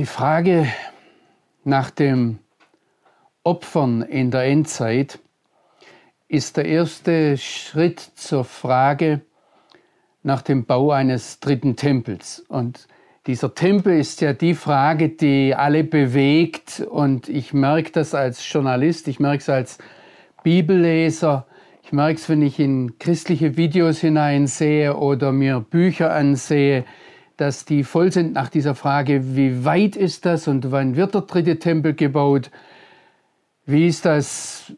Die Frage nach dem Opfern in der Endzeit ist der erste Schritt zur Frage nach dem Bau eines dritten Tempels. Und dieser Tempel ist ja die Frage, die alle bewegt. Und ich merke das als Journalist, ich merke es als Bibelleser, ich merke es, wenn ich in christliche Videos hineinsehe oder mir Bücher ansehe, dass die voll sind nach dieser Frage, wie weit ist das und wann wird der dritte Tempel gebaut? Wie ist das,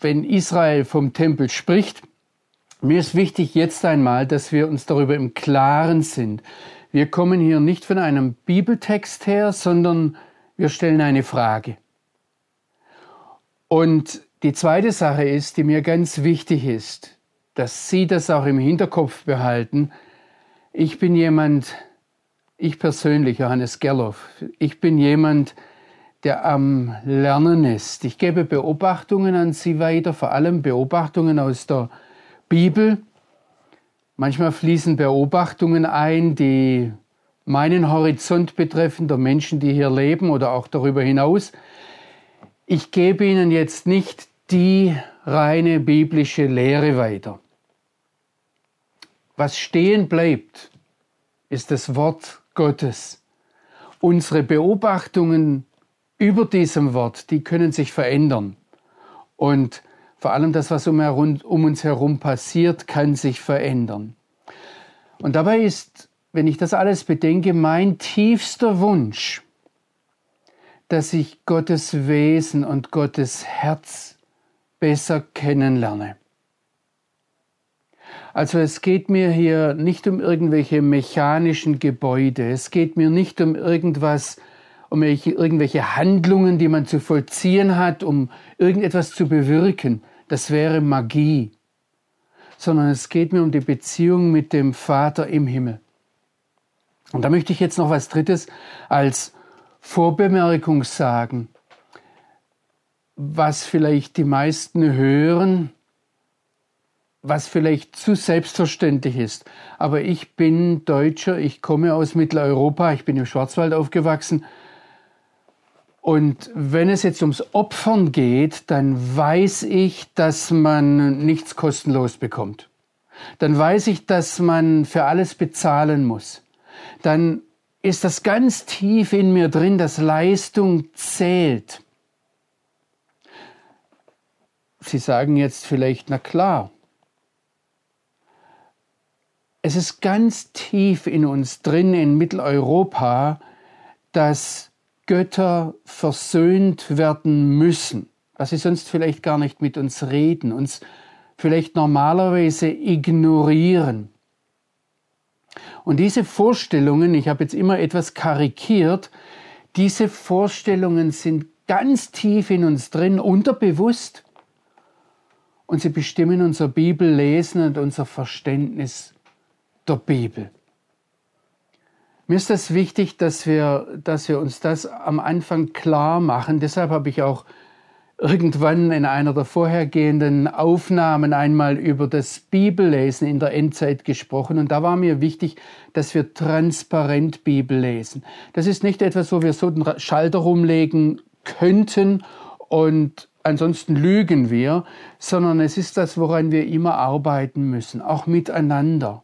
wenn Israel vom Tempel spricht? Mir ist wichtig jetzt einmal, dass wir uns darüber im Klaren sind. Wir kommen hier nicht von einem Bibeltext her, sondern wir stellen eine Frage. Und die zweite Sache ist, die mir ganz wichtig ist, dass Sie das auch im Hinterkopf behalten, ich bin jemand, ich persönlich, Johannes Gerloff, ich bin jemand, der am Lernen ist. Ich gebe Beobachtungen an Sie weiter, vor allem Beobachtungen aus der Bibel. Manchmal fließen Beobachtungen ein, die meinen Horizont betreffen, der Menschen, die hier leben oder auch darüber hinaus. Ich gebe Ihnen jetzt nicht die reine biblische Lehre weiter. Was stehen bleibt, ist das Wort Gottes. Unsere Beobachtungen über diesem Wort, die können sich verändern. Und vor allem das, was um, um uns herum passiert, kann sich verändern. Und dabei ist, wenn ich das alles bedenke, mein tiefster Wunsch, dass ich Gottes Wesen und Gottes Herz besser kennenlerne. Also es geht mir hier nicht um irgendwelche mechanischen Gebäude, es geht mir nicht um irgendwas, um irgendwelche Handlungen, die man zu vollziehen hat, um irgendetwas zu bewirken. Das wäre Magie. Sondern es geht mir um die Beziehung mit dem Vater im Himmel. Und da möchte ich jetzt noch was Drittes als Vorbemerkung sagen, was vielleicht die meisten hören, was vielleicht zu selbstverständlich ist. Aber ich bin Deutscher, ich komme aus Mitteleuropa, ich bin im Schwarzwald aufgewachsen. Und wenn es jetzt ums Opfern geht, dann weiß ich, dass man nichts kostenlos bekommt. Dann weiß ich, dass man für alles bezahlen muss. Dann ist das ganz tief in mir drin, dass Leistung zählt. Sie sagen jetzt vielleicht, na klar, es ist ganz tief in uns drin, in Mitteleuropa, dass Götter versöhnt werden müssen, dass sie sonst vielleicht gar nicht mit uns reden, uns vielleicht normalerweise ignorieren. Und diese Vorstellungen, ich habe jetzt immer etwas karikiert, diese Vorstellungen sind ganz tief in uns drin, unterbewusst. Und sie bestimmen unser Bibellesen und unser Verständnis der Bibel. Mir ist das wichtig, dass wir, dass wir uns das am Anfang klar machen. Deshalb habe ich auch irgendwann in einer der vorhergehenden Aufnahmen einmal über das Bibellesen in der Endzeit gesprochen. Und da war mir wichtig, dass wir transparent Bibel lesen. Das ist nicht etwas, wo wir so den Schalter rumlegen könnten und ansonsten lügen wir, sondern es ist das, woran wir immer arbeiten müssen, auch miteinander.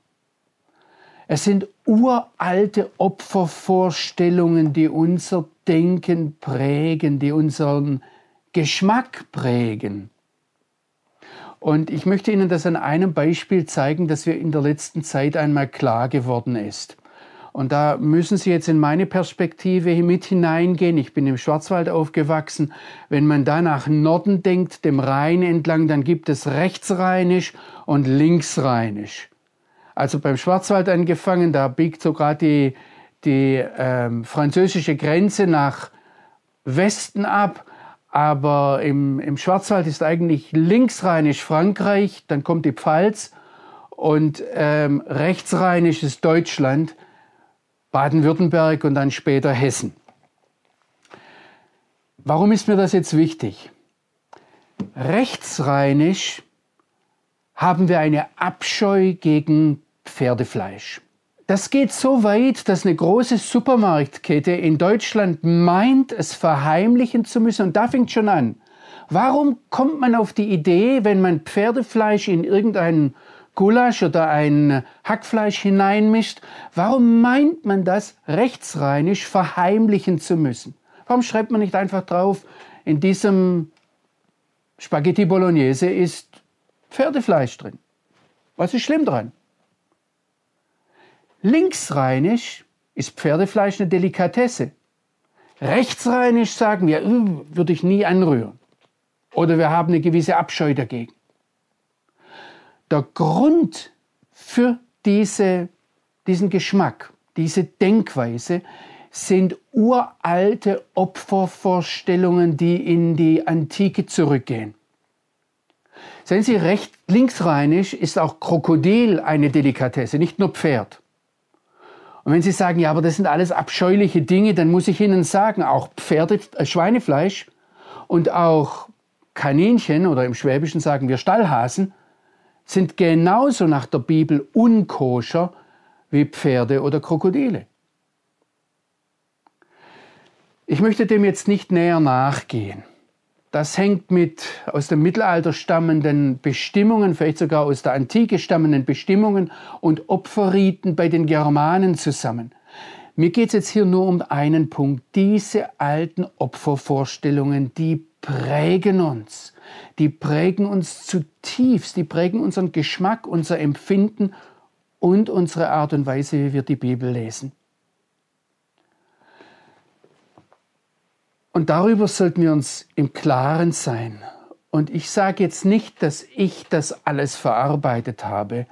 Es sind uralte Opfervorstellungen, die unser Denken prägen, die unseren Geschmack prägen. Und ich möchte Ihnen das an einem Beispiel zeigen, das mir in der letzten Zeit einmal klar geworden ist. Und da müssen Sie jetzt in meine Perspektive mit hineingehen. Ich bin im Schwarzwald aufgewachsen. Wenn man da nach Norden denkt, dem Rhein entlang, dann gibt es rechtsrheinisch und linksrheinisch also beim Schwarzwald angefangen, da biegt sogar die, die ähm, französische Grenze nach Westen ab. Aber im, im Schwarzwald ist eigentlich linksrheinisch Frankreich, dann kommt die Pfalz und ähm, rechtsrheinisch ist Deutschland, Baden-Württemberg und dann später Hessen. Warum ist mir das jetzt wichtig? Rechtsrheinisch haben wir eine Abscheu gegen Pferdefleisch. Das geht so weit, dass eine große Supermarktkette in Deutschland meint, es verheimlichen zu müssen. Und da fängt schon an. Warum kommt man auf die Idee, wenn man Pferdefleisch in irgendeinen Gulasch oder ein Hackfleisch hineinmischt, warum meint man das rechtsrheinisch verheimlichen zu müssen? Warum schreibt man nicht einfach drauf, in diesem Spaghetti Bolognese ist Pferdefleisch drin? Was ist schlimm dran? Linksrheinisch ist Pferdefleisch eine Delikatesse. Rechtsrheinisch sagen wir, würde ich nie anrühren. Oder wir haben eine gewisse Abscheu dagegen. Der Grund für diese, diesen Geschmack, diese Denkweise sind uralte Opfervorstellungen, die in die Antike zurückgehen. Seien Sie recht linksrheinisch ist auch Krokodil eine Delikatesse, nicht nur Pferd. Und wenn Sie sagen, ja, aber das sind alles abscheuliche Dinge, dann muss ich Ihnen sagen, auch Pferde, äh, Schweinefleisch und auch Kaninchen oder im Schwäbischen sagen wir Stallhasen sind genauso nach der Bibel unkoscher wie Pferde oder Krokodile. Ich möchte dem jetzt nicht näher nachgehen. Das hängt mit aus dem Mittelalter stammenden Bestimmungen, vielleicht sogar aus der Antike stammenden Bestimmungen und Opferriten bei den Germanen zusammen. Mir geht es jetzt hier nur um einen Punkt. Diese alten Opfervorstellungen, die prägen uns. Die prägen uns zutiefst. Die prägen unseren Geschmack, unser Empfinden und unsere Art und Weise, wie wir die Bibel lesen. Und darüber sollten wir uns im Klaren sein. Und ich sage jetzt nicht, dass ich das alles verarbeitet habe.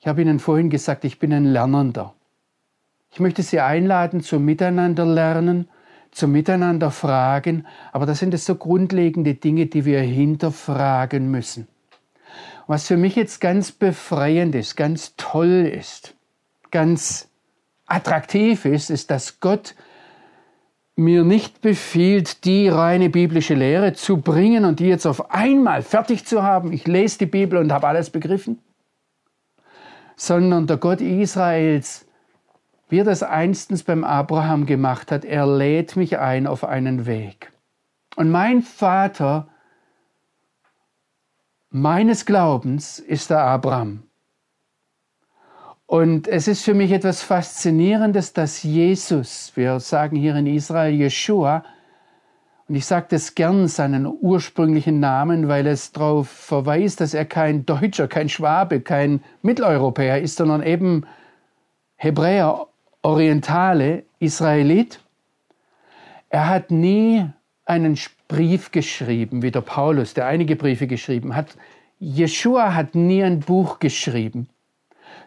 Ich habe Ihnen vorhin gesagt, ich bin ein Lernender. Ich möchte Sie einladen zum Miteinander lernen, zum Miteinander fragen, aber das sind es so grundlegende Dinge, die wir hinterfragen müssen. Was für mich jetzt ganz befreiend ist, ganz toll ist, ganz attraktiv ist, ist, dass Gott mir nicht befiehlt, die reine biblische Lehre zu bringen und die jetzt auf einmal fertig zu haben. Ich lese die Bibel und habe alles begriffen. Sondern der Gott Israels, wie er das einstens beim Abraham gemacht hat, er lädt mich ein auf einen Weg. Und mein Vater meines Glaubens ist der Abraham. Und es ist für mich etwas Faszinierendes, dass Jesus, wir sagen hier in Israel Yeshua, und ich sage das gern seinen ursprünglichen Namen, weil es darauf verweist, dass er kein Deutscher, kein Schwabe, kein Mitteleuropäer ist, sondern eben Hebräer, Orientale, Israelit. Er hat nie einen Brief geschrieben, wie der Paulus, der einige Briefe geschrieben hat. Jeshua hat nie ein Buch geschrieben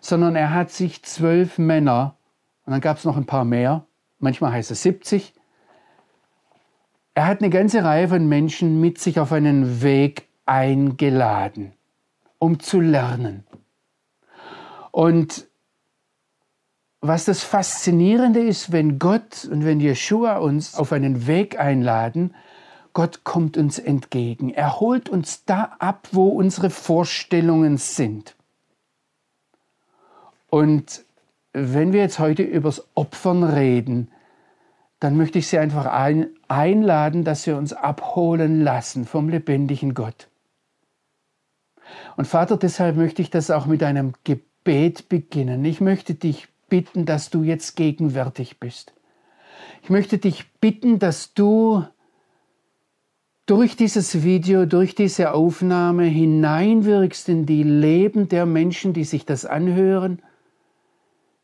sondern er hat sich zwölf Männer, und dann gab es noch ein paar mehr, manchmal heißt es 70, er hat eine ganze Reihe von Menschen mit sich auf einen Weg eingeladen, um zu lernen. Und was das Faszinierende ist, wenn Gott und wenn Jeshua uns auf einen Weg einladen, Gott kommt uns entgegen. Er holt uns da ab, wo unsere Vorstellungen sind. Und wenn wir jetzt heute übers Opfern reden, dann möchte ich Sie einfach ein, einladen, dass wir uns abholen lassen vom lebendigen Gott. Und Vater, deshalb möchte ich das auch mit einem Gebet beginnen. Ich möchte dich bitten, dass du jetzt gegenwärtig bist. Ich möchte dich bitten, dass du durch dieses Video, durch diese Aufnahme hineinwirkst in die Leben der Menschen, die sich das anhören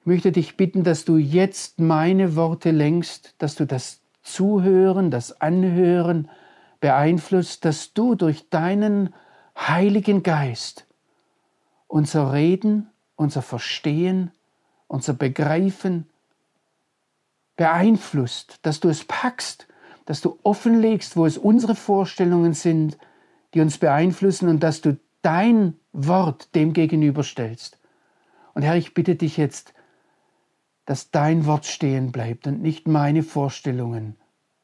möchte dich bitten, dass du jetzt meine Worte lenkst, dass du das Zuhören, das Anhören beeinflusst, dass du durch deinen Heiligen Geist unser Reden, unser Verstehen, unser Begreifen beeinflusst, dass du es packst, dass du offenlegst, wo es unsere Vorstellungen sind, die uns beeinflussen und dass du dein Wort dem gegenüberstellst. Und Herr, ich bitte dich jetzt, dass dein Wort stehen bleibt und nicht meine Vorstellungen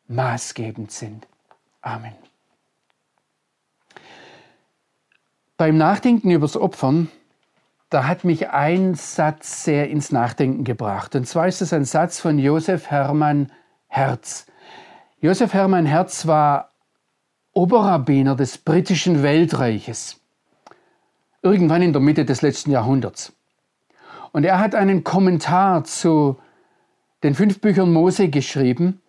maßgebend sind. Amen. Beim Nachdenken übers Opfern, da hat mich ein Satz sehr ins Nachdenken gebracht. Und zwar ist es ein Satz von Josef Hermann Herz. Josef Hermann Herz war Oberrabbiner des britischen Weltreiches, irgendwann in der Mitte des letzten Jahrhunderts. Und er hat einen Kommentar zu den fünf Büchern Mose geschrieben.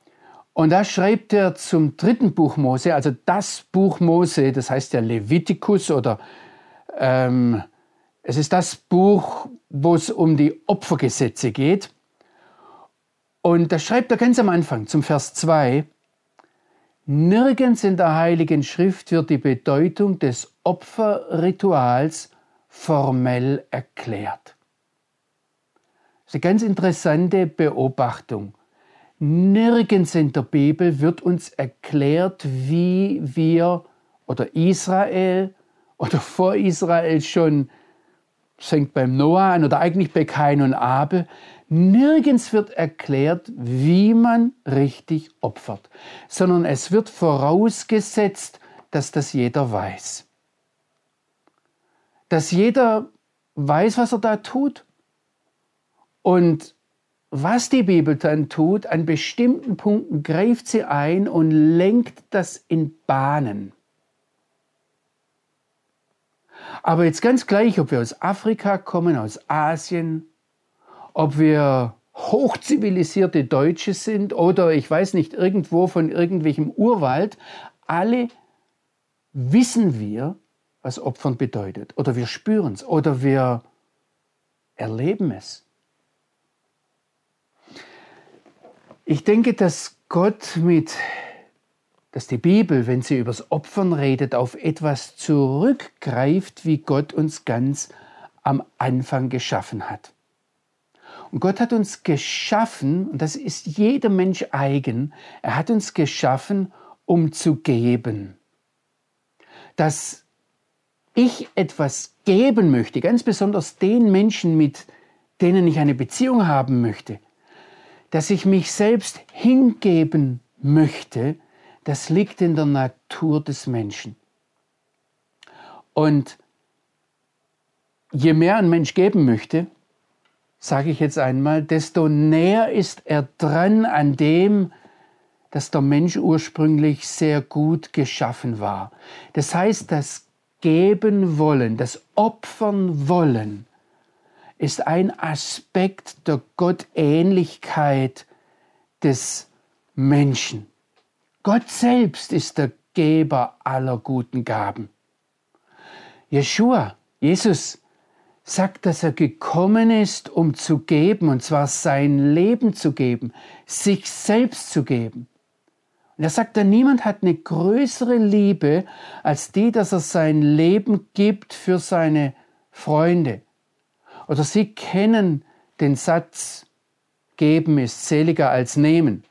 Und da schreibt er zum dritten Buch Mose, also das Buch Mose, das heißt ja Levitikus oder ähm, es ist das Buch, wo es um die Opfergesetze geht. Und da schreibt er ganz am Anfang zum Vers 2, Nirgends in der Heiligen Schrift wird die Bedeutung des Opferrituals formell erklärt. Das ist eine ganz interessante Beobachtung. Nirgends in der Bibel wird uns erklärt, wie wir oder Israel oder vor Israel schon, fängt beim Noah an oder eigentlich bei Kain und Abel, Nirgends wird erklärt, wie man richtig opfert, sondern es wird vorausgesetzt, dass das jeder weiß. Dass jeder weiß, was er da tut. Und was die Bibel dann tut, an bestimmten Punkten greift sie ein und lenkt das in Bahnen. Aber jetzt ganz gleich, ob wir aus Afrika kommen, aus Asien, ob wir hochzivilisierte Deutsche sind oder ich weiß nicht, irgendwo von irgendwelchem Urwald, alle wissen wir, was Opfern bedeutet. Oder wir spüren es oder wir erleben es. Ich denke, dass Gott mit, dass die Bibel, wenn sie übers Opfern redet, auf etwas zurückgreift, wie Gott uns ganz am Anfang geschaffen hat. Und Gott hat uns geschaffen, und das ist jedem Mensch eigen, er hat uns geschaffen, um zu geben. Dass ich etwas geben möchte, ganz besonders den Menschen, mit denen ich eine Beziehung haben möchte, dass ich mich selbst hingeben möchte, das liegt in der Natur des Menschen. Und je mehr ein Mensch geben möchte, sage ich jetzt einmal, desto näher ist er dran an dem, dass der Mensch ursprünglich sehr gut geschaffen war. Das heißt, das Geben wollen, das Opfern wollen, ist ein Aspekt der Gottähnlichkeit des Menschen. Gott selbst ist der Geber aller guten Gaben. Jeshua, Jesus, sagt, dass er gekommen ist, um zu geben, und zwar sein Leben zu geben, sich selbst zu geben. Und er sagt dann, niemand hat eine größere Liebe als die, dass er sein Leben gibt für seine Freunde. Oder Sie kennen den Satz, geben ist seliger als nehmen.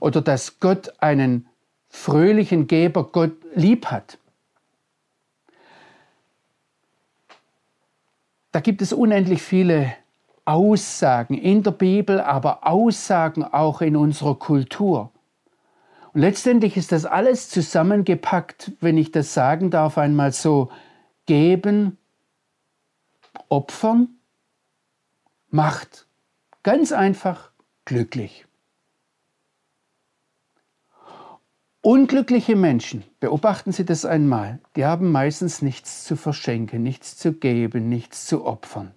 Oder dass Gott einen fröhlichen Geber Gott lieb hat. Da gibt es unendlich viele Aussagen in der Bibel, aber Aussagen auch in unserer Kultur. Und letztendlich ist das alles zusammengepackt, wenn ich das sagen darf, einmal so geben, opfern, macht ganz einfach glücklich. Unglückliche Menschen, beobachten Sie das einmal, die haben meistens nichts zu verschenken, nichts zu geben, nichts zu opfern.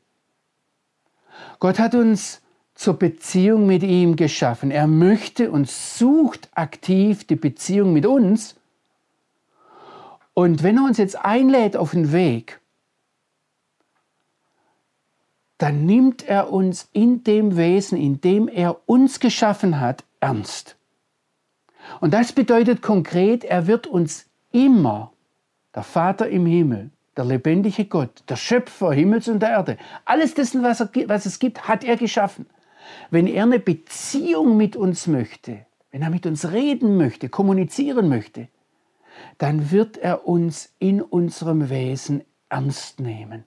Gott hat uns zur Beziehung mit ihm geschaffen. Er möchte und sucht aktiv die Beziehung mit uns. Und wenn er uns jetzt einlädt auf den Weg, dann nimmt er uns in dem Wesen, in dem er uns geschaffen hat, ernst. Und das bedeutet konkret, er wird uns immer, der Vater im Himmel, der lebendige Gott, der Schöpfer Himmels und der Erde, alles dessen, was, er, was es gibt, hat er geschaffen. Wenn er eine Beziehung mit uns möchte, wenn er mit uns reden möchte, kommunizieren möchte, dann wird er uns in unserem Wesen ernst nehmen.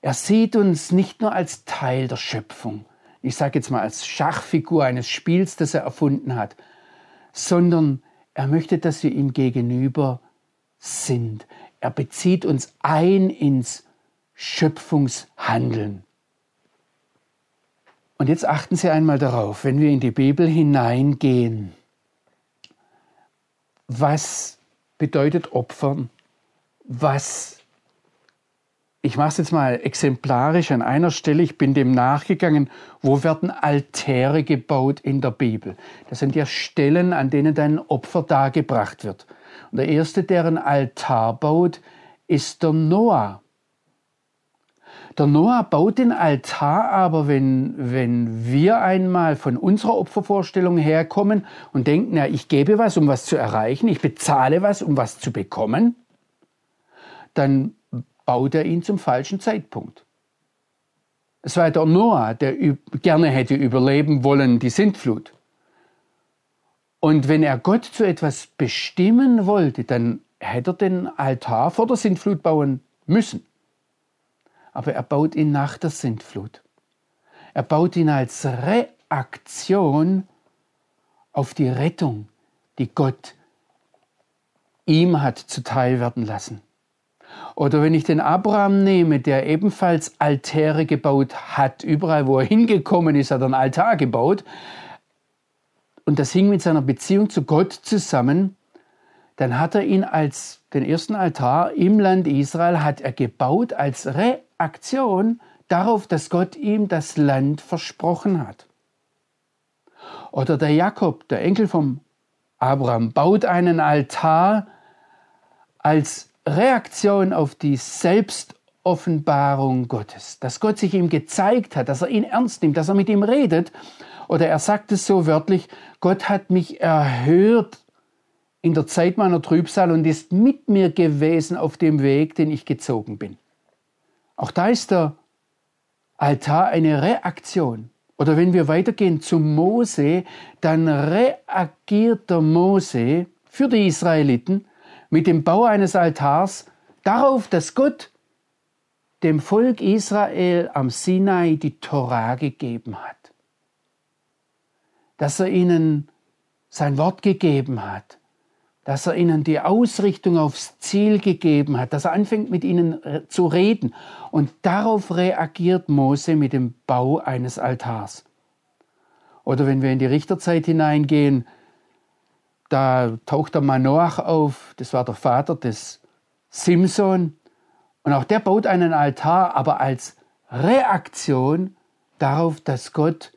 Er sieht uns nicht nur als Teil der Schöpfung, ich sage jetzt mal als Schachfigur eines Spiels, das er erfunden hat, sondern er möchte, dass wir ihm gegenüber sind. Er bezieht uns ein ins Schöpfungshandeln. Und jetzt achten Sie einmal darauf, wenn wir in die Bibel hineingehen, was bedeutet Opfern? Was, ich mache es jetzt mal exemplarisch an einer Stelle, ich bin dem nachgegangen, wo werden Altäre gebaut in der Bibel? Das sind ja Stellen, an denen ein Opfer dargebracht wird. Und der erste, der ein Altar baut, ist der Noah. Der Noah baut den Altar, aber wenn, wenn wir einmal von unserer Opfervorstellung herkommen und denken, ja, ich gebe was, um was zu erreichen, ich bezahle was, um was zu bekommen, dann baut er ihn zum falschen Zeitpunkt. Es war der Noah, der gerne hätte überleben wollen, die Sintflut. Und wenn er Gott zu etwas bestimmen wollte, dann hätte er den Altar vor der Sintflut bauen müssen aber er baut ihn nach der Sintflut. Er baut ihn als Reaktion auf die Rettung, die Gott ihm hat zuteil werden lassen. Oder wenn ich den Abraham nehme, der ebenfalls Altäre gebaut hat, überall wo er hingekommen ist, hat er einen Altar gebaut. Und das hing mit seiner Beziehung zu Gott zusammen. Dann hat er ihn als den ersten Altar im Land Israel hat er gebaut als Reaktion Aktion darauf, dass Gott ihm das Land versprochen hat. Oder der Jakob, der Enkel vom Abraham, baut einen Altar als Reaktion auf die Selbstoffenbarung Gottes, dass Gott sich ihm gezeigt hat, dass er ihn ernst nimmt, dass er mit ihm redet. Oder er sagt es so wörtlich, Gott hat mich erhört in der Zeit meiner Trübsal und ist mit mir gewesen auf dem Weg, den ich gezogen bin. Auch da ist der Altar eine Reaktion. Oder wenn wir weitergehen zu Mose, dann reagiert der Mose für die Israeliten mit dem Bau eines Altars darauf, dass Gott dem Volk Israel am Sinai die Torah gegeben hat. Dass er ihnen sein Wort gegeben hat dass er ihnen die Ausrichtung aufs Ziel gegeben hat, dass er anfängt mit ihnen äh, zu reden. Und darauf reagiert Mose mit dem Bau eines Altars. Oder wenn wir in die Richterzeit hineingehen, da taucht der Manoach auf, das war der Vater des Simson. Und auch der baut einen Altar, aber als Reaktion darauf, dass Gott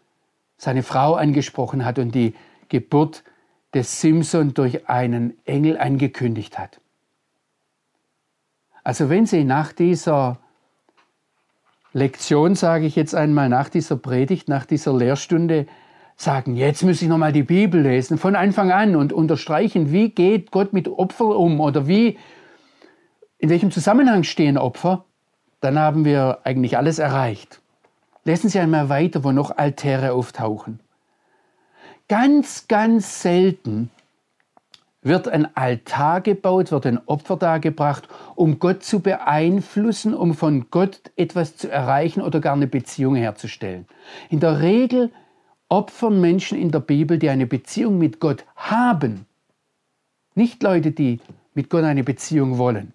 seine Frau angesprochen hat und die Geburt des Simson durch einen Engel angekündigt hat. Also wenn Sie nach dieser Lektion, sage ich jetzt einmal, nach dieser Predigt, nach dieser Lehrstunde sagen, jetzt muss ich nochmal die Bibel lesen, von Anfang an und unterstreichen, wie geht Gott mit Opfer um oder wie, in welchem Zusammenhang stehen Opfer, dann haben wir eigentlich alles erreicht. Lesen Sie einmal weiter, wo noch Altäre auftauchen. Ganz, ganz selten wird ein Altar gebaut, wird ein Opfer dargebracht, um Gott zu beeinflussen, um von Gott etwas zu erreichen oder gar eine Beziehung herzustellen. In der Regel opfern Menschen in der Bibel, die eine Beziehung mit Gott haben, nicht Leute, die mit Gott eine Beziehung wollen.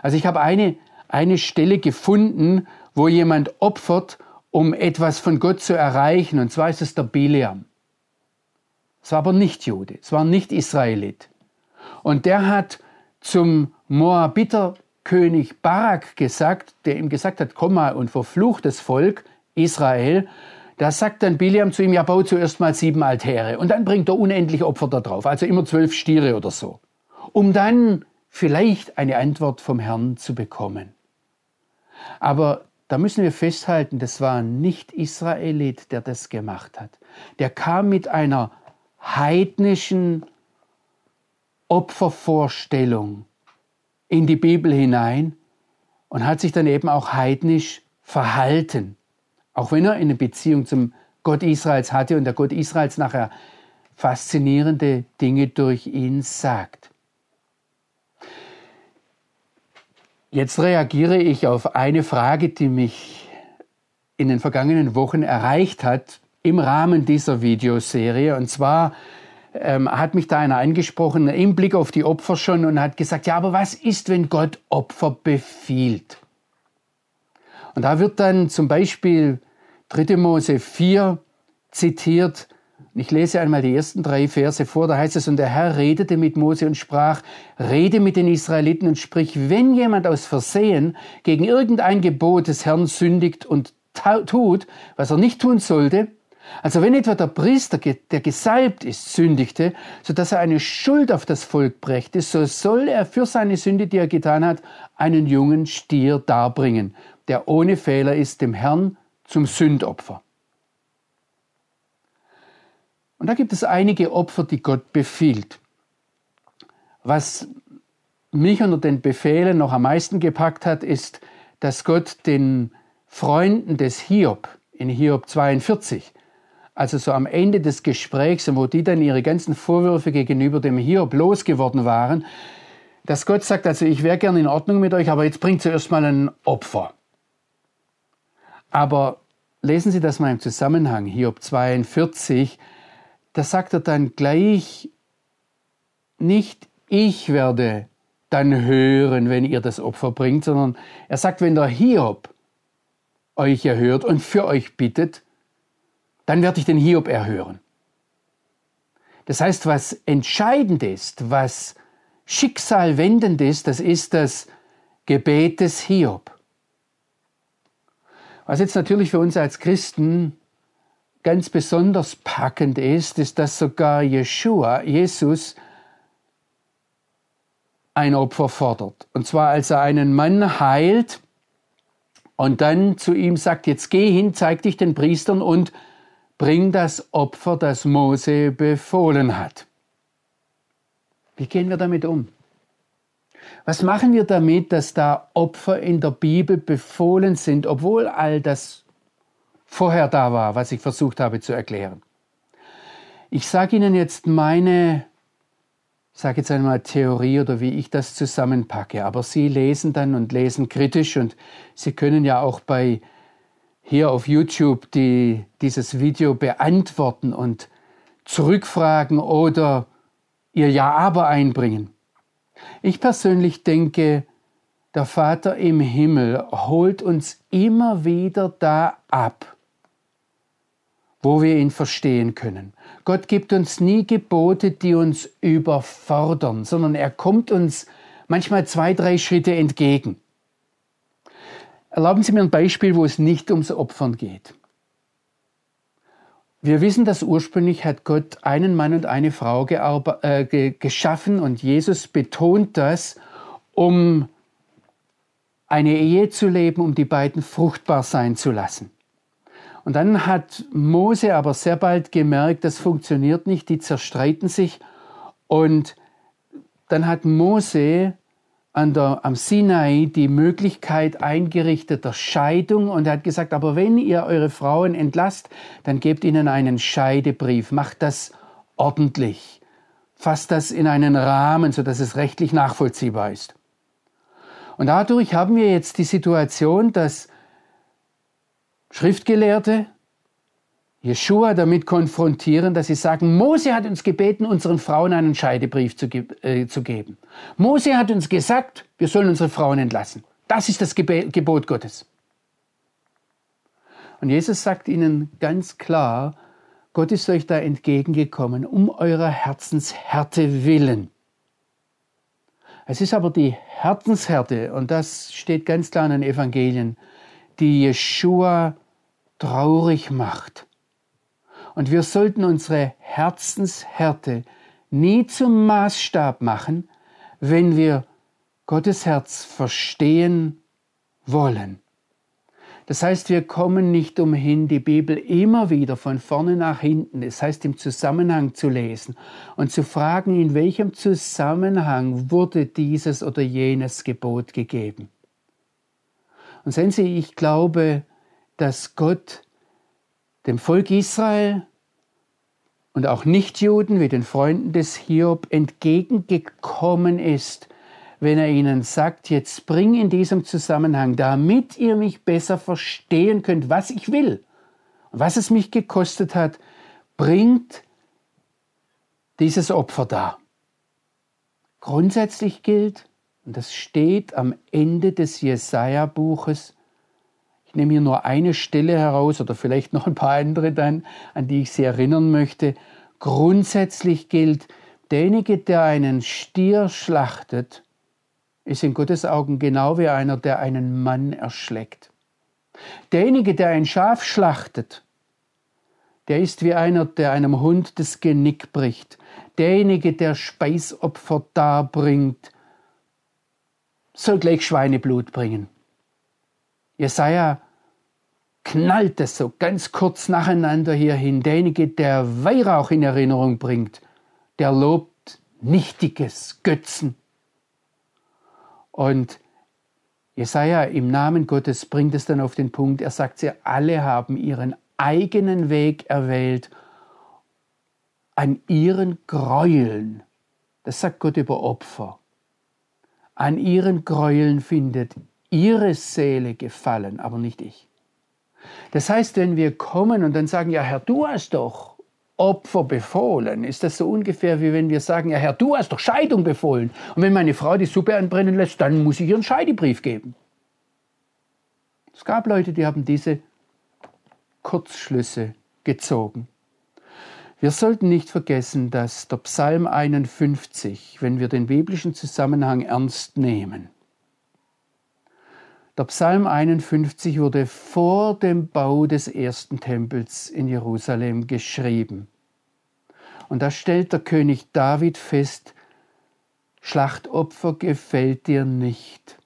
Also ich habe eine, eine Stelle gefunden, wo jemand opfert, um etwas von Gott zu erreichen, und zwar ist es der Bileam. Es war aber nicht Jude, es war nicht Israelit. Und der hat zum Moabiterkönig Barak gesagt, der ihm gesagt hat, komm mal und verflucht das Volk Israel. Da sagt dann Biliam zu ihm, ja, bau zuerst mal sieben Altäre und dann bringt er unendlich Opfer da drauf, also immer zwölf Stiere oder so, um dann vielleicht eine Antwort vom Herrn zu bekommen. Aber da müssen wir festhalten, das war nicht Israelit, der das gemacht hat. Der kam mit einer heidnischen Opfervorstellung in die Bibel hinein und hat sich dann eben auch heidnisch verhalten. Auch wenn er eine Beziehung zum Gott Israels hatte und der Gott Israels nachher faszinierende Dinge durch ihn sagt. Jetzt reagiere ich auf eine Frage, die mich in den vergangenen Wochen erreicht hat im Rahmen dieser Videoserie. Und zwar ähm, hat mich da einer angesprochen, im Blick auf die Opfer schon, und hat gesagt, ja, aber was ist, wenn Gott Opfer befiehlt? Und da wird dann zum Beispiel 3. Mose 4 zitiert. Ich lese einmal die ersten drei Verse vor. Da heißt es, und der Herr redete mit Mose und sprach, rede mit den Israeliten und sprich, wenn jemand aus Versehen gegen irgendein Gebot des Herrn sündigt und tut, was er nicht tun sollte, also wenn etwa der Priester, der gesalbt ist, sündigte, so dass er eine Schuld auf das Volk brächte, so soll er für seine Sünde, die er getan hat, einen jungen Stier darbringen, der ohne Fehler ist, dem Herrn zum Sündopfer. Und da gibt es einige Opfer, die Gott befiehlt. Was mich unter den Befehlen noch am meisten gepackt hat, ist, dass Gott den Freunden des Hiob in Hiob 42 also so am Ende des Gesprächs, wo die dann ihre ganzen Vorwürfe gegenüber dem Hiob losgeworden waren, dass Gott sagt, also ich wäre gerne in Ordnung mit euch, aber jetzt bringt zuerst mal ein Opfer. Aber lesen Sie das mal im Zusammenhang, Hiob 42, da sagt er dann gleich, nicht ich werde dann hören, wenn ihr das Opfer bringt, sondern er sagt, wenn der Hiob euch erhört und für euch bittet, dann werde ich den Hiob erhören. Das heißt, was entscheidend ist, was schicksalwendend ist, das ist das Gebet des Hiob. Was jetzt natürlich für uns als Christen ganz besonders packend ist, ist, dass sogar Jeshua, Jesus, ein Opfer fordert. Und zwar als er einen Mann heilt und dann zu ihm sagt, jetzt geh hin, zeig dich den Priestern und bring das Opfer, das Mose befohlen hat. Wie gehen wir damit um? Was machen wir damit, dass da Opfer in der Bibel befohlen sind, obwohl all das vorher da war, was ich versucht habe zu erklären? Ich sage Ihnen jetzt meine, sage jetzt einmal Theorie oder wie ich das zusammenpacke, aber Sie lesen dann und lesen kritisch und Sie können ja auch bei hier auf YouTube die, dieses Video beantworten und zurückfragen oder ihr Ja-Aber einbringen. Ich persönlich denke, der Vater im Himmel holt uns immer wieder da ab, wo wir ihn verstehen können. Gott gibt uns nie Gebote, die uns überfordern, sondern er kommt uns manchmal zwei, drei Schritte entgegen. Erlauben Sie mir ein Beispiel, wo es nicht ums Opfern geht. Wir wissen, dass ursprünglich hat Gott einen Mann und eine Frau äh, geschaffen und Jesus betont das, um eine Ehe zu leben, um die beiden fruchtbar sein zu lassen. Und dann hat Mose aber sehr bald gemerkt, das funktioniert nicht, die zerstreiten sich. Und dann hat Mose der, am Sinai die Möglichkeit eingerichtet der Scheidung. Und er hat gesagt, aber wenn ihr eure Frauen entlasst, dann gebt ihnen einen Scheidebrief, macht das ordentlich, fasst das in einen Rahmen, sodass es rechtlich nachvollziehbar ist. Und dadurch haben wir jetzt die Situation, dass Schriftgelehrte Jeshua damit konfrontieren, dass sie sagen, Mose hat uns gebeten, unseren Frauen einen Scheidebrief zu, ge äh, zu geben. Mose hat uns gesagt, wir sollen unsere Frauen entlassen. Das ist das Gebe Gebot Gottes. Und Jesus sagt ihnen ganz klar, Gott ist euch da entgegengekommen, um eurer Herzenshärte willen. Es ist aber die Herzenshärte, und das steht ganz klar in den Evangelien, die Jeshua traurig macht und wir sollten unsere Herzenshärte nie zum Maßstab machen, wenn wir Gottes Herz verstehen wollen. Das heißt, wir kommen nicht umhin, die Bibel immer wieder von vorne nach hinten, das heißt im Zusammenhang zu lesen und zu fragen, in welchem Zusammenhang wurde dieses oder jenes Gebot gegeben. Und sehen Sie, ich glaube, dass Gott dem Volk Israel und auch Nichtjuden wie den Freunden des Hiob entgegengekommen ist, wenn er ihnen sagt, jetzt bring in diesem Zusammenhang, damit ihr mich besser verstehen könnt, was ich will, was es mich gekostet hat, bringt dieses Opfer dar. Grundsätzlich gilt, und das steht am Ende des Jesaja-Buches, Ich nehme hier nur eine Stelle heraus oder vielleicht noch ein paar andere dann, an die ich Sie erinnern möchte. Grundsätzlich gilt, derjenige, der einen Stier schlachtet, ist in Gottes Augen genau wie einer, der einen Mann erschlägt. Derjenige, der ein Schaf schlachtet, der ist wie einer, der einem Hund das Genick bricht. Derjenige, der Speisopfer darbringt, soll gleich Schweineblut bringen. Jesaja knallt es so ganz kurz nacheinander hierhin. Derjenige, der Weihrauch in Erinnerung bringt, der lobt nichtiges Götzen. Und Jesaja im Namen Gottes bringt es dann auf den Punkt, er sagt, sie alle haben ihren eigenen Weg erwählt, an ihren Gräueln, das sagt Gott über Opfer, an ihren Gräueln findet ihre Seele gefallen, aber nicht ich. Das heißt, wenn wir kommen und dann sagen, ja Herr, du hast doch Opfer befohlen, ist das so ungefähr wie wenn wir sagen, ja Herr, du hast doch Scheidung befohlen. Und wenn meine Frau die Suppe anbrennen lässt, dann muss ich ihr einen Scheidebrief geben. Es gab Leute, die haben diese Kurzschlüsse gezogen. Wir sollten nicht vergessen, dass der Psalm 51, wenn wir den biblischen Zusammenhang ernst nehmen, der Psalm 51 wurde vor dem Bau des ersten Tempels in Jerusalem geschrieben. Und da stellt der König David fest, Schlachtopfer gefällt dir nicht.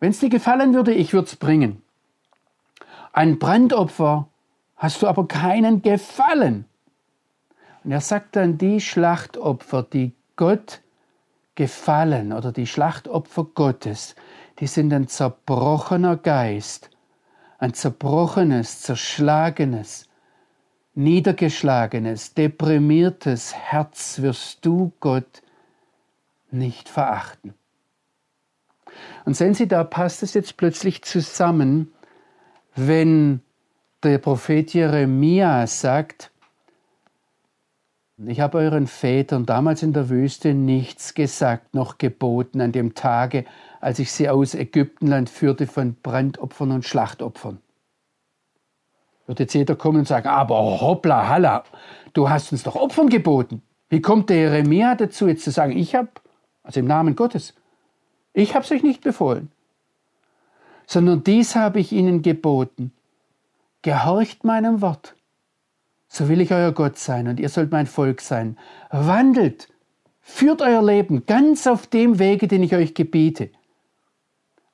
Wenn es dir gefallen würde, ich würde es bringen. Ein Brandopfer hast du aber keinen Gefallen. Und er sagt dann, die Schlachtopfer, die Gott gefallen oder die Schlachtopfer Gottes, die sind ein zerbrochener Geist, ein zerbrochenes, zerschlagenes, niedergeschlagenes, deprimiertes Herz wirst du Gott nicht verachten. Und sehen Sie, da passt es jetzt plötzlich zusammen, wenn der Prophet Jeremia sagt, ich habe euren Vätern damals in der Wüste nichts gesagt noch geboten an dem Tage, als ich sie aus Ägyptenland führte von Brandopfern und Schlachtopfern. Wird jetzt jeder kommen und sagen, aber hoppla, halla, du hast uns doch Opfern geboten. Wie kommt der Jeremia dazu, jetzt zu sagen, ich habe, also im Namen Gottes, ich habe es euch nicht befohlen, sondern dies habe ich ihnen geboten. Gehorcht meinem Wort, so will ich euer Gott sein und ihr sollt mein Volk sein. Wandelt, führt euer Leben ganz auf dem Wege, den ich euch gebiete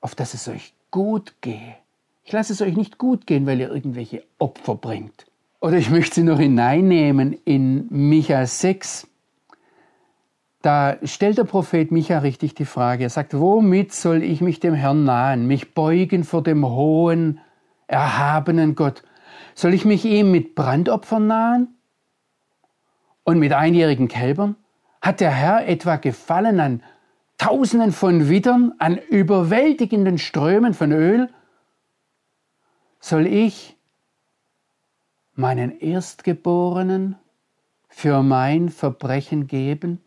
auf dass es euch gut gehe. Ich lasse es euch nicht gut gehen, weil ihr irgendwelche Opfer bringt. Oder ich möchte sie noch hineinnehmen in Micha 6. Da stellt der Prophet Micha richtig die Frage. Er sagt, womit soll ich mich dem Herrn nahen, mich beugen vor dem hohen, erhabenen Gott? Soll ich mich ihm mit Brandopfern nahen? Und mit einjährigen Kälbern? Hat der Herr etwa Gefallen an Tausenden von Wittern, an überwältigenden Strömen von Öl, soll ich meinen Erstgeborenen für mein Verbrechen geben?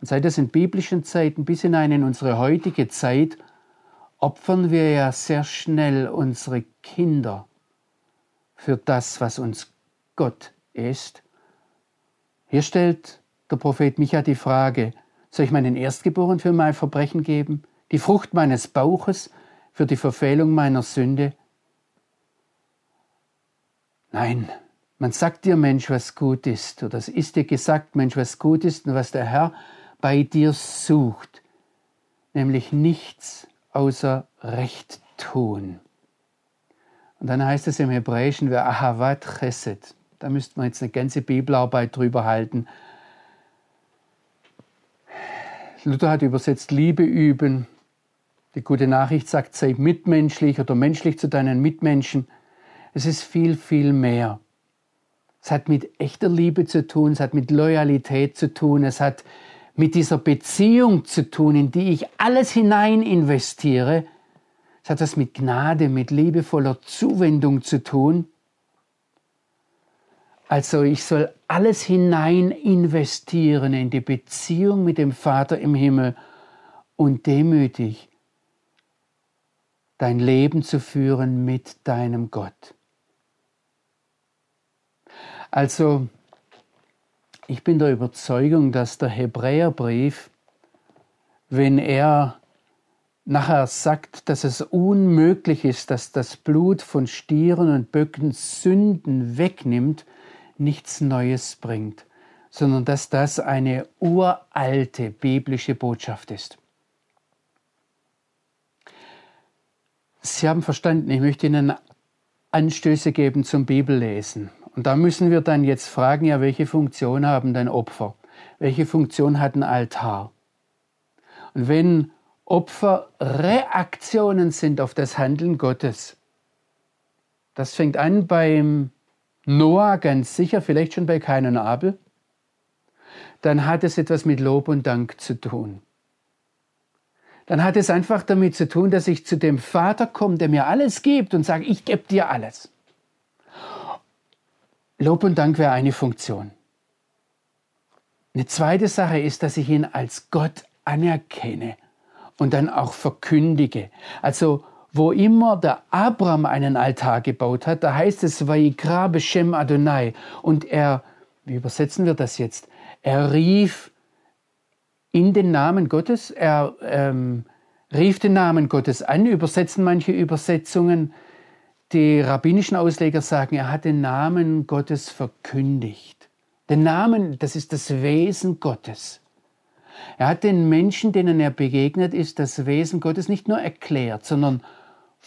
Und seit das in biblischen Zeiten bis hinein in unsere heutige Zeit opfern wir ja sehr schnell unsere Kinder für das, was uns Gott ist. Hier stellt der Prophet Micha die Frage, soll ich meinen Erstgeborenen für mein Verbrechen geben? Die Frucht meines Bauches für die Verfehlung meiner Sünde? Nein, man sagt dir, Mensch, was gut ist, oder es ist dir gesagt, Mensch, was gut ist und was der Herr bei dir sucht, nämlich nichts außer Recht tun. Und dann heißt es im Hebräischen, wer Ahavat Chesed. Da müsste man jetzt eine ganze Bibelarbeit drüber halten. Luther hat übersetzt Liebe üben. Die gute Nachricht sagt, sei mitmenschlich oder menschlich zu deinen Mitmenschen. Es ist viel, viel mehr. Es hat mit echter Liebe zu tun, es hat mit Loyalität zu tun, es hat mit dieser Beziehung zu tun, in die ich alles hinein investiere. Es hat was mit Gnade, mit liebevoller Zuwendung zu tun. Also ich soll alles hinein investieren in die Beziehung mit dem Vater im Himmel und demütig dein Leben zu führen mit deinem Gott. Also, ich bin der Überzeugung, dass der Hebräerbrief, wenn er nachher sagt, dass es unmöglich ist, dass das Blut von Stieren und Böcken Sünden wegnimmt, nichts Neues bringt, sondern dass das eine uralte biblische Botschaft ist. Sie haben verstanden, ich möchte Ihnen Anstöße geben zum Bibellesen. Und da müssen wir dann jetzt fragen, ja, welche Funktion haben denn Opfer? Welche Funktion hat ein Altar? Und wenn Opfer Reaktionen sind auf das Handeln Gottes, das fängt an beim Noah ganz sicher, vielleicht schon bei Kain und Abel, dann hat es etwas mit Lob und Dank zu tun dann hat es einfach damit zu tun, dass ich zu dem Vater komme, der mir alles gibt und sage, ich gebe dir alles. Lob und Dank wäre eine Funktion. Eine zweite Sache ist, dass ich ihn als Gott anerkenne und dann auch verkündige. Also wo immer der Abraham einen Altar gebaut hat, da heißt es Vaikra Beshem Adonai. Und er, wie übersetzen wir das jetzt? Er rief in den Namen Gottes. Er ähm, rief den Namen Gottes an, übersetzen manche Übersetzungen. Die rabbinischen Ausleger sagen, er hat den Namen Gottes verkündigt. Den Namen, das ist das Wesen Gottes. Er hat den Menschen, denen er begegnet ist, das Wesen Gottes nicht nur erklärt, sondern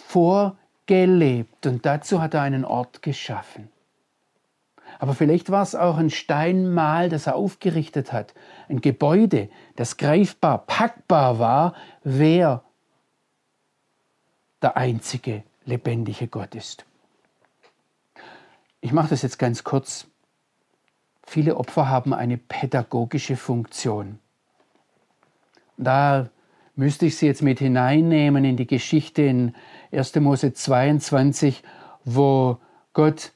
vorgelebt. Und dazu hat er einen Ort geschaffen. Aber vielleicht war es auch ein Steinmal, das er aufgerichtet hat. Ein Gebäude, das greifbar, packbar war, wer der einzige lebendige Gott ist. Ich mache das jetzt ganz kurz. Viele Opfer haben eine pädagogische Funktion. Da müsste ich Sie jetzt mit hineinnehmen in die Geschichte in 1. Mose 22, wo Gott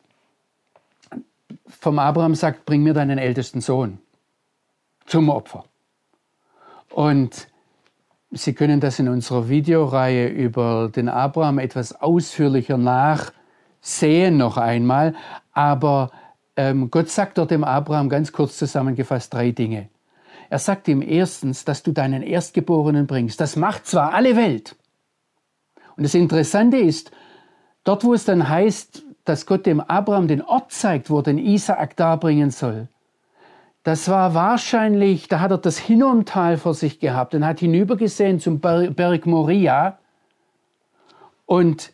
vom Abraham sagt, bring mir deinen ältesten Sohn zum Opfer. Und Sie können das in unserer Videoreihe über den Abraham etwas ausführlicher nachsehen noch einmal. Aber ähm, Gott sagt dort dem Abraham ganz kurz zusammengefasst drei Dinge. Er sagt ihm erstens, dass du deinen Erstgeborenen bringst. Das macht zwar alle Welt. Und das Interessante ist, dort wo es dann heißt, dass Gott dem Abraham den Ort zeigt, wo er den Isaak darbringen soll. Das war wahrscheinlich, da hat er das Hinnomtal vor sich gehabt und hat hinübergesehen zum Berg Moria. Und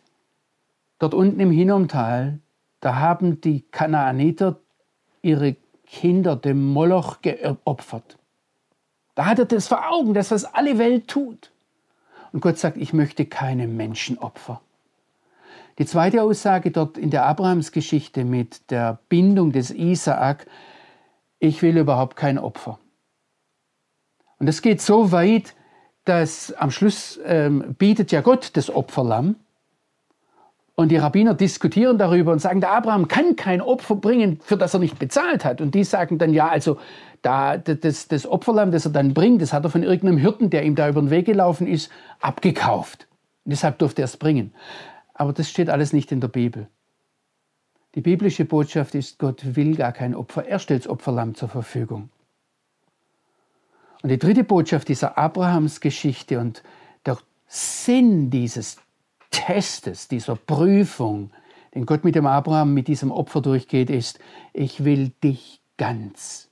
dort unten im Hinnomtal, da haben die Kanaaniter ihre Kinder dem Moloch geopfert. Da hat er das vor Augen, das was alle Welt tut. Und Gott sagt, ich möchte keine Menschenopfer. Die zweite Aussage dort in der Abrahamsgeschichte mit der Bindung des Isaak, ich will überhaupt kein Opfer. Und es geht so weit, dass am Schluss ähm, bietet ja Gott das Opferlamm. Und die Rabbiner diskutieren darüber und sagen, der Abraham kann kein Opfer bringen, für das er nicht bezahlt hat. Und die sagen dann, ja, also da, das, das Opferlamm, das er dann bringt, das hat er von irgendeinem Hirten, der ihm da über den Weg gelaufen ist, abgekauft. Und deshalb durfte er es bringen. Aber das steht alles nicht in der Bibel. Die biblische Botschaft ist, Gott will gar kein Opfer, er stellt das Opferlamm zur Verfügung. Und die dritte Botschaft dieser Abrahams-Geschichte und der Sinn dieses Testes, dieser Prüfung, den Gott mit dem Abraham, mit diesem Opfer durchgeht, ist, ich will dich ganz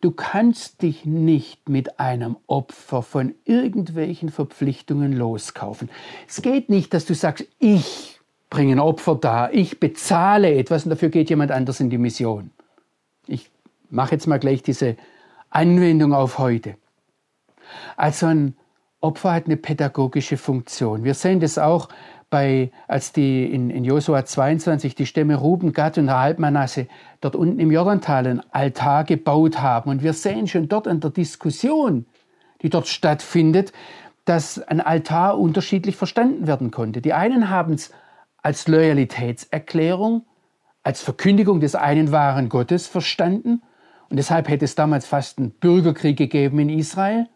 Du kannst dich nicht mit einem Opfer von irgendwelchen Verpflichtungen loskaufen. Es geht nicht, dass du sagst, ich bringe ein Opfer da, ich bezahle etwas und dafür geht jemand anders in die Mission. Ich mache jetzt mal gleich diese Anwendung auf heute. Also ein Opfer hat eine pädagogische Funktion. Wir sehen das auch bei, als die in, in Josua 22 die Stämme Ruben, Gad und Halbmanasse dort unten im Jordantal ein Altar gebaut haben. Und wir sehen schon dort an der Diskussion, die dort stattfindet, dass ein Altar unterschiedlich verstanden werden konnte. Die einen haben es als Loyalitätserklärung, als Verkündigung des einen wahren Gottes verstanden. Und deshalb hätte es damals fast einen Bürgerkrieg gegeben in Israel.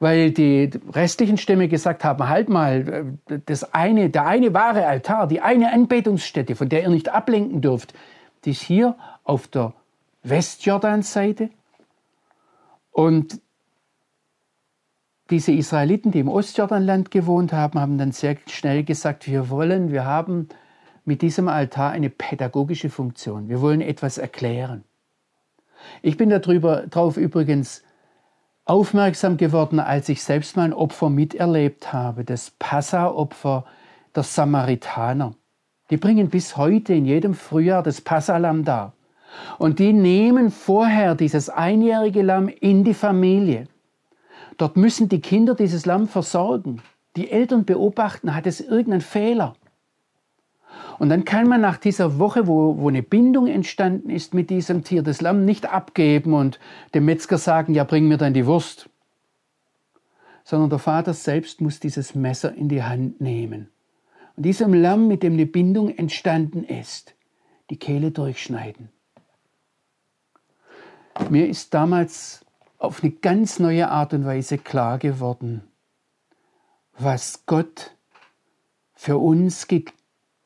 Weil die restlichen Stämme gesagt haben, halt mal, das eine, der eine wahre Altar, die eine Anbetungsstätte, von der ihr nicht ablenken dürft, die ist hier auf der Westjordanseite. Und diese Israeliten, die im Ostjordanland gewohnt haben, haben dann sehr schnell gesagt, wir wollen, wir haben mit diesem Altar eine pädagogische Funktion. Wir wollen etwas erklären. Ich bin darüber, darauf übrigens aufmerksam geworden, als ich selbst mein Opfer miterlebt habe, das Passa-Opfer der Samaritaner. Die bringen bis heute in jedem Frühjahr das Passalam dar. Und die nehmen vorher dieses einjährige Lamm in die Familie. Dort müssen die Kinder dieses Lamm versorgen. Die Eltern beobachten, hat es irgendeinen Fehler. Und dann kann man nach dieser Woche, wo, wo eine Bindung entstanden ist mit diesem Tier, das Lamm nicht abgeben und dem Metzger sagen, ja, bring mir dann die Wurst. Sondern der Vater selbst muss dieses Messer in die Hand nehmen. Und diesem Lamm, mit dem eine Bindung entstanden ist, die Kehle durchschneiden. Mir ist damals auf eine ganz neue Art und Weise klar geworden, was Gott für uns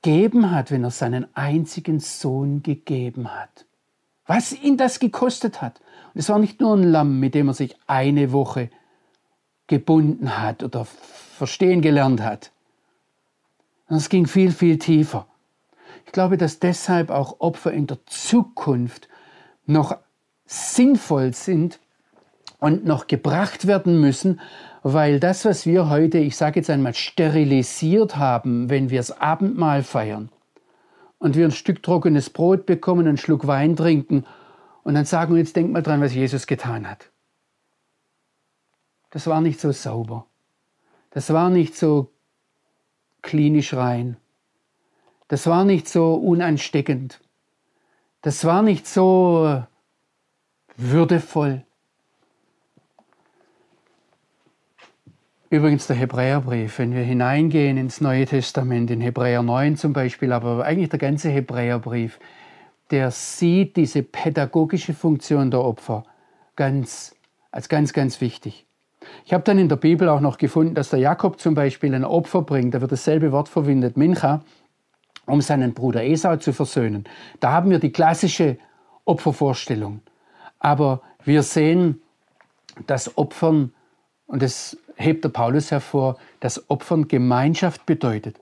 gegeben hat, wenn er seinen einzigen Sohn gegeben hat. Was ihn das gekostet hat. Und es war nicht nur ein Lamm, mit dem er sich eine Woche gebunden hat oder verstehen gelernt hat. Es ging viel, viel tiefer. Ich glaube, dass deshalb auch Opfer in der Zukunft noch sinnvoll sind und noch gebracht werden müssen, weil das, was wir heute, ich sage jetzt einmal, sterilisiert haben, wenn wir das Abendmahl feiern und wir ein Stück trockenes Brot bekommen, einen Schluck Wein trinken und dann sagen wir, jetzt denk mal dran, was Jesus getan hat. Das war nicht so sauber. Das war nicht so klinisch rein. Das war nicht so unansteckend. Das war nicht so würdevoll. Übrigens der Hebräerbrief, wenn wir hineingehen ins Neue Testament, in Hebräer 9 zum Beispiel, aber eigentlich der ganze Hebräerbrief, der sieht diese pädagogische Funktion der Opfer ganz, als ganz, ganz wichtig. Ich habe dann in der Bibel auch noch gefunden, dass der Jakob zum Beispiel ein Opfer bringt, da wird dasselbe Wort verwendet, Mincha, um seinen Bruder Esau zu versöhnen. Da haben wir die klassische Opfervorstellung. Aber wir sehen, dass Opfern, und das hebt der Paulus hervor, dass Opfern Gemeinschaft bedeutet,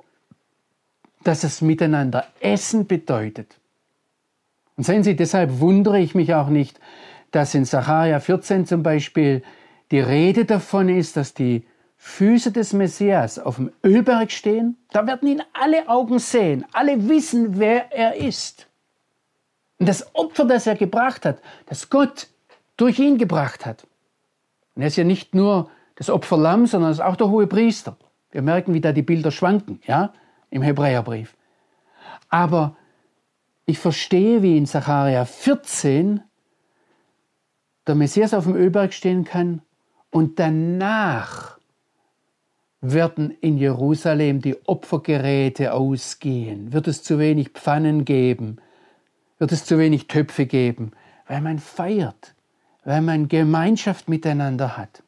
dass es miteinander Essen bedeutet. Und sehen Sie, deshalb wundere ich mich auch nicht, dass in Sacharja 14 zum Beispiel die Rede davon ist, dass die Füße des Messias auf dem Ölberg stehen. Da werden ihn alle Augen sehen, alle wissen, wer er ist. Und das Opfer, das er gebracht hat, das Gott durch ihn gebracht hat. Und er ist ja nicht nur das Opferlamm, sondern es ist auch der hohe Priester. Wir merken, wie da die Bilder schwanken, ja, im Hebräerbrief. Aber ich verstehe, wie in Sacharja 14 der Messias auf dem Ölberg stehen kann und danach werden in Jerusalem die Opfergeräte ausgehen. Wird es zu wenig Pfannen geben? Wird es zu wenig Töpfe geben? Weil man feiert, weil man Gemeinschaft miteinander hat.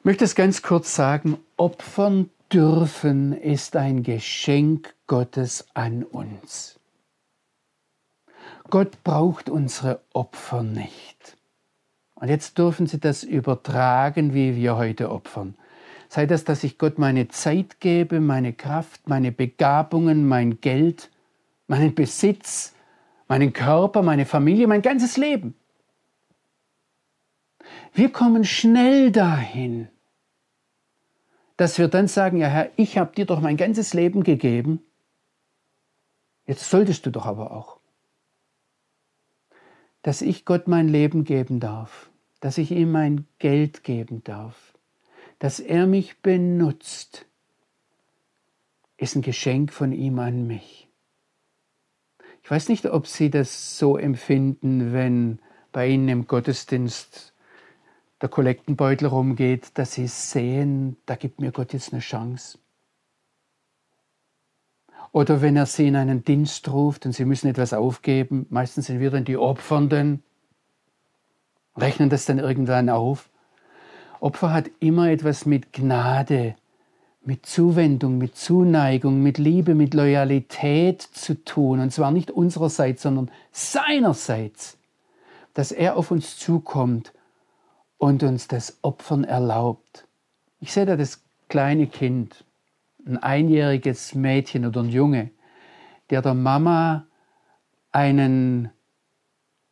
Ich möchte es ganz kurz sagen, opfern dürfen ist ein Geschenk Gottes an uns. Gott braucht unsere Opfer nicht. Und jetzt dürfen Sie das übertragen, wie wir heute opfern. Sei das, dass ich Gott meine Zeit gebe, meine Kraft, meine Begabungen, mein Geld, meinen Besitz, meinen Körper, meine Familie, mein ganzes Leben. Wir kommen schnell dahin, dass wir dann sagen, ja Herr, ich habe dir doch mein ganzes Leben gegeben, jetzt solltest du doch aber auch, dass ich Gott mein Leben geben darf, dass ich ihm mein Geld geben darf, dass er mich benutzt, ist ein Geschenk von ihm an mich. Ich weiß nicht, ob Sie das so empfinden, wenn bei Ihnen im Gottesdienst der Kollektenbeutel rumgeht, dass sie sehen, da gibt mir Gott jetzt eine Chance. Oder wenn er sie in einen Dienst ruft und sie müssen etwas aufgeben, meistens sind wir dann die Opfernden, rechnen das dann irgendwann auf. Opfer hat immer etwas mit Gnade, mit Zuwendung, mit Zuneigung, mit Liebe, mit Loyalität zu tun. Und zwar nicht unsererseits, sondern seinerseits. Dass er auf uns zukommt und uns das Opfern erlaubt. Ich sehe da das kleine Kind, ein einjähriges Mädchen oder ein Junge, der der Mama einen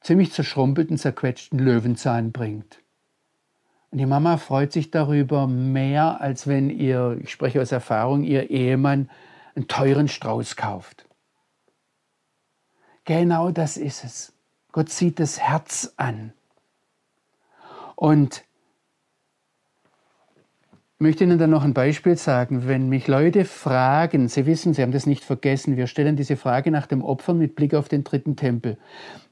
ziemlich zerschrumpelten, zerquetschten Löwenzahn bringt. Und die Mama freut sich darüber mehr, als wenn ihr, ich spreche aus Erfahrung, ihr Ehemann einen teuren Strauß kauft. Genau das ist es. Gott sieht das Herz an. Und ich möchte Ihnen dann noch ein Beispiel sagen. Wenn mich Leute fragen, Sie wissen, Sie haben das nicht vergessen, wir stellen diese Frage nach dem Opfern mit Blick auf den dritten Tempel.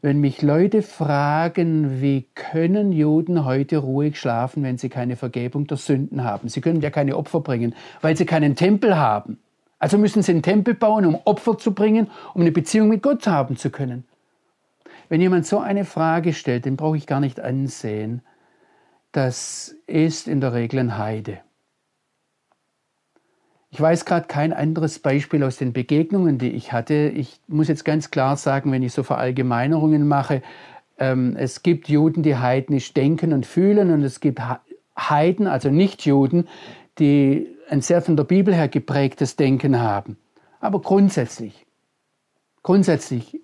Wenn mich Leute fragen, wie können Juden heute ruhig schlafen, wenn sie keine Vergebung der Sünden haben? Sie können ja keine Opfer bringen, weil sie keinen Tempel haben. Also müssen sie einen Tempel bauen, um Opfer zu bringen, um eine Beziehung mit Gott haben zu können. Wenn jemand so eine Frage stellt, den brauche ich gar nicht ansehen. Das ist in der Regel ein Heide. Ich weiß gerade kein anderes Beispiel aus den Begegnungen, die ich hatte. Ich muss jetzt ganz klar sagen, wenn ich so Verallgemeinerungen mache, ähm, es gibt Juden, die heidnisch denken und fühlen und es gibt Heiden, also Nichtjuden, die ein sehr von der Bibel her geprägtes Denken haben. Aber grundsätzlich, grundsätzlich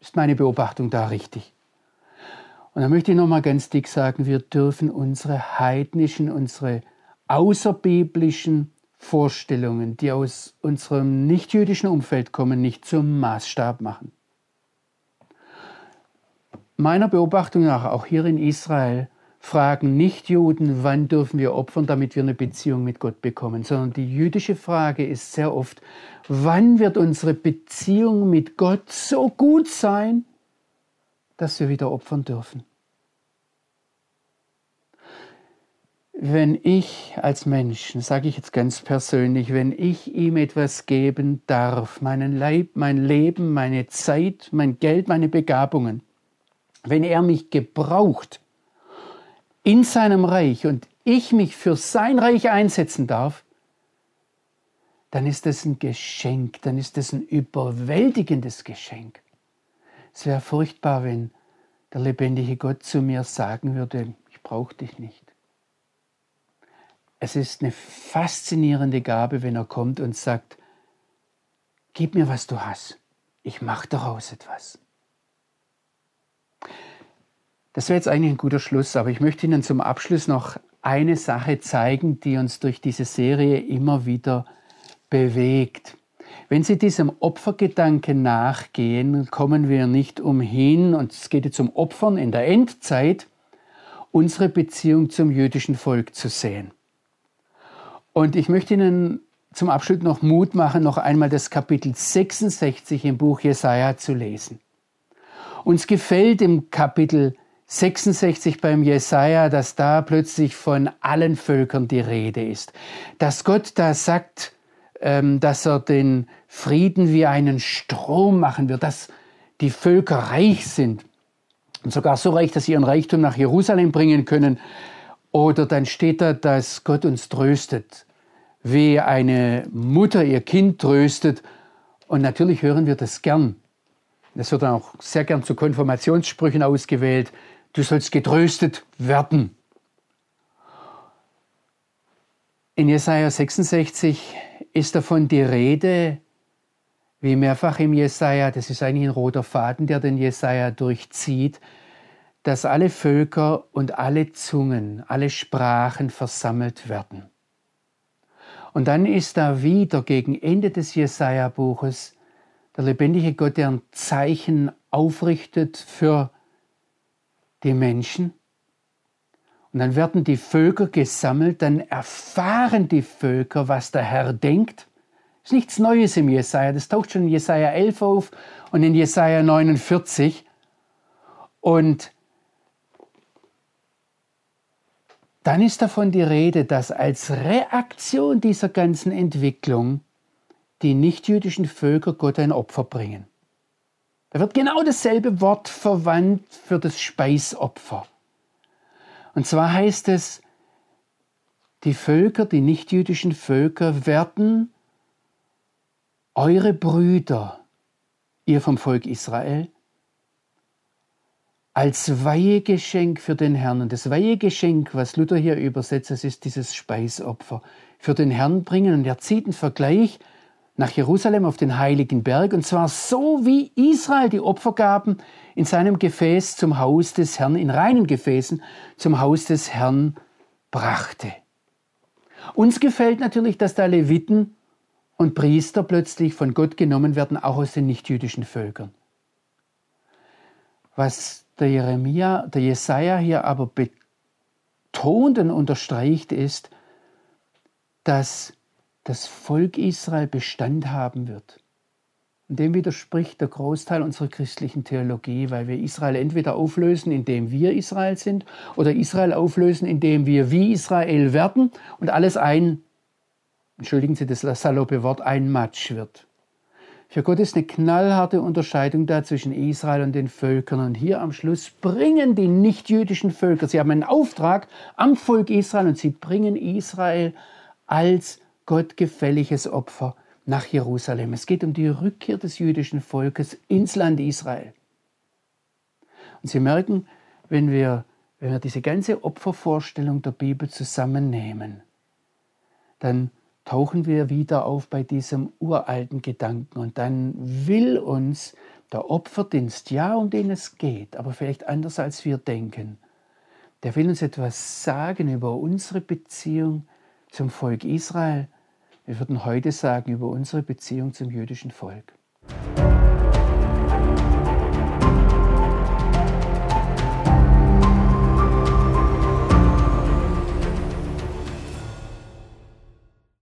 ist meine Beobachtung da richtig. Und da möchte ich nochmal ganz dick sagen, wir dürfen unsere heidnischen, unsere außerbiblischen Vorstellungen, die aus unserem nichtjüdischen Umfeld kommen, nicht zum Maßstab machen. Meiner Beobachtung nach, auch hier in Israel, fragen Nichtjuden, wann dürfen wir opfern, damit wir eine Beziehung mit Gott bekommen, sondern die jüdische Frage ist sehr oft, wann wird unsere Beziehung mit Gott so gut sein, dass wir wieder opfern dürfen. wenn ich als Mensch, sage ich jetzt ganz persönlich, wenn ich ihm etwas geben darf, meinen Leib, mein Leben, meine Zeit, mein Geld, meine Begabungen, wenn er mich gebraucht in seinem Reich und ich mich für sein Reich einsetzen darf, dann ist das ein Geschenk, dann ist das ein überwältigendes Geschenk. Es wäre furchtbar, wenn der lebendige Gott zu mir sagen würde, ich brauche dich nicht. Es ist eine faszinierende Gabe, wenn er kommt und sagt, gib mir, was du hast. Ich mache daraus etwas. Das wäre jetzt eigentlich ein guter Schluss, aber ich möchte Ihnen zum Abschluss noch eine Sache zeigen, die uns durch diese Serie immer wieder bewegt. Wenn Sie diesem Opfergedanken nachgehen, kommen wir nicht umhin, und es geht jetzt um Opfern in der Endzeit, unsere Beziehung zum jüdischen Volk zu sehen. Und ich möchte Ihnen zum Abschluss noch Mut machen, noch einmal das Kapitel 66 im Buch Jesaja zu lesen. Uns gefällt im Kapitel 66 beim Jesaja, dass da plötzlich von allen Völkern die Rede ist. Dass Gott da sagt, dass er den Frieden wie einen Strom machen wird, dass die Völker reich sind und sogar so reich, dass sie ihren Reichtum nach Jerusalem bringen können, oder dann steht da, dass Gott uns tröstet, wie eine Mutter ihr Kind tröstet. Und natürlich hören wir das gern. Das wird dann auch sehr gern zu Konfirmationssprüchen ausgewählt. Du sollst getröstet werden. In Jesaja 66 ist davon die Rede, wie mehrfach im Jesaja, das ist eigentlich ein roter Faden, der den Jesaja durchzieht, dass alle Völker und alle Zungen, alle Sprachen versammelt werden. Und dann ist da wieder gegen Ende des Jesaja-Buches der lebendige Gott, der ein Zeichen aufrichtet für die Menschen. Und dann werden die Völker gesammelt, dann erfahren die Völker, was der Herr denkt. Das ist nichts Neues im Jesaja, das taucht schon in Jesaja 11 auf und in Jesaja 49. Und dann ist davon die Rede, dass als Reaktion dieser ganzen Entwicklung die nichtjüdischen Völker Gott ein Opfer bringen. Da wird genau dasselbe Wort verwandt für das Speisopfer. Und zwar heißt es, die Völker, die nichtjüdischen Völker werden eure Brüder, ihr vom Volk Israel, als Weihegeschenk für den Herrn. Und das Weihegeschenk, was Luther hier übersetzt, das ist dieses Speisopfer, für den Herrn bringen. Und er zieht einen Vergleich nach Jerusalem auf den heiligen Berg, und zwar so wie Israel die Opfergaben in seinem Gefäß zum Haus des Herrn, in reinen Gefäßen zum Haus des Herrn brachte. Uns gefällt natürlich, dass da Leviten und Priester plötzlich von Gott genommen werden, auch aus den nichtjüdischen Völkern. Was der Jeremia, der Jesaja hier aber betont und unterstreicht, ist, dass das Volk Israel Bestand haben wird. Und dem widerspricht der Großteil unserer christlichen Theologie, weil wir Israel entweder auflösen, indem wir Israel sind, oder Israel auflösen, indem wir wie Israel werden und alles ein, entschuldigen Sie das saloppe Wort, ein Matsch wird. Für Gott ist eine knallharte Unterscheidung da zwischen Israel und den Völkern. Und hier am Schluss bringen die nichtjüdischen Völker, sie haben einen Auftrag am Volk Israel und sie bringen Israel als gottgefälliges Opfer nach Jerusalem. Es geht um die Rückkehr des jüdischen Volkes ins Land Israel. Und Sie merken, wenn wir, wenn wir diese ganze Opfervorstellung der Bibel zusammennehmen, dann tauchen wir wieder auf bei diesem uralten Gedanken und dann will uns der Opferdienst, ja, um den es geht, aber vielleicht anders als wir denken, der will uns etwas sagen über unsere Beziehung zum Volk Israel, wir würden heute sagen über unsere Beziehung zum jüdischen Volk.